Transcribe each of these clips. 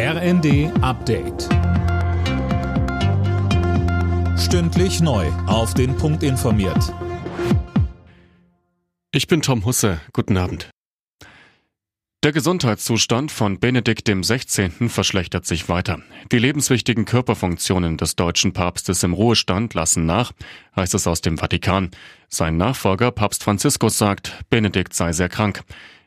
RND Update. Stündlich neu. Auf den Punkt informiert. Ich bin Tom Husse. Guten Abend. Der Gesundheitszustand von Benedikt XVI. verschlechtert sich weiter. Die lebenswichtigen Körperfunktionen des deutschen Papstes im Ruhestand lassen nach, heißt es aus dem Vatikan. Sein Nachfolger Papst Franziskus sagt, Benedikt sei sehr krank.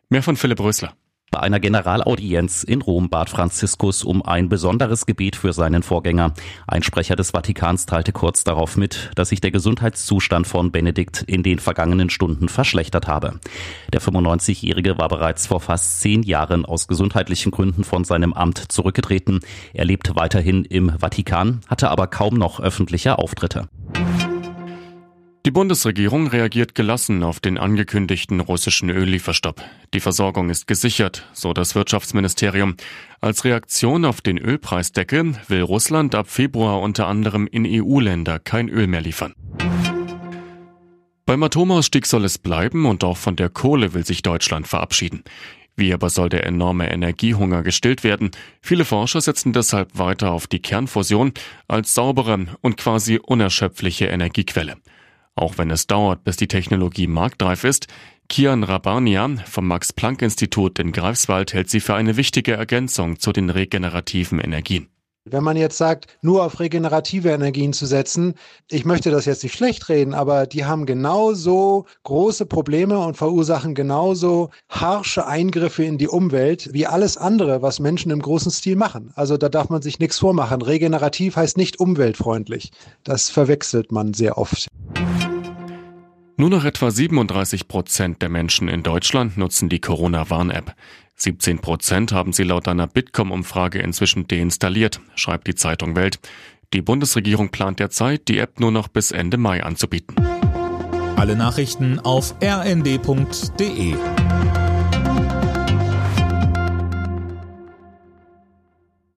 Mehr von Philipp Rösler. Bei einer Generalaudienz in Rom bat Franziskus um ein besonderes Gebet für seinen Vorgänger. Ein Sprecher des Vatikans teilte kurz darauf mit, dass sich der Gesundheitszustand von Benedikt in den vergangenen Stunden verschlechtert habe. Der 95-Jährige war bereits vor fast zehn Jahren aus gesundheitlichen Gründen von seinem Amt zurückgetreten. Er lebt weiterhin im Vatikan, hatte aber kaum noch öffentliche Auftritte. Die Bundesregierung reagiert gelassen auf den angekündigten russischen Öllieferstopp. Die Versorgung ist gesichert, so das Wirtschaftsministerium. Als Reaktion auf den Ölpreisdeckel will Russland ab Februar unter anderem in EU-Länder kein Öl mehr liefern. Beim Atomausstieg soll es bleiben und auch von der Kohle will sich Deutschland verabschieden. Wie aber soll der enorme Energiehunger gestillt werden? Viele Forscher setzen deshalb weiter auf die Kernfusion als saubere und quasi unerschöpfliche Energiequelle. Auch wenn es dauert, bis die Technologie marktreif ist, Kian Rabania vom Max-Planck-Institut in Greifswald hält sie für eine wichtige Ergänzung zu den regenerativen Energien. Wenn man jetzt sagt, nur auf regenerative Energien zu setzen, ich möchte das jetzt nicht schlecht reden, aber die haben genauso große Probleme und verursachen genauso harsche Eingriffe in die Umwelt wie alles andere, was Menschen im großen Stil machen. Also da darf man sich nichts vormachen. Regenerativ heißt nicht umweltfreundlich. Das verwechselt man sehr oft. Nur noch etwa 37 Prozent der Menschen in Deutschland nutzen die Corona-Warn-App. 17 Prozent haben sie laut einer Bitkom-Umfrage inzwischen deinstalliert, schreibt die Zeitung Welt. Die Bundesregierung plant derzeit, die App nur noch bis Ende Mai anzubieten. Alle Nachrichten auf rnd.de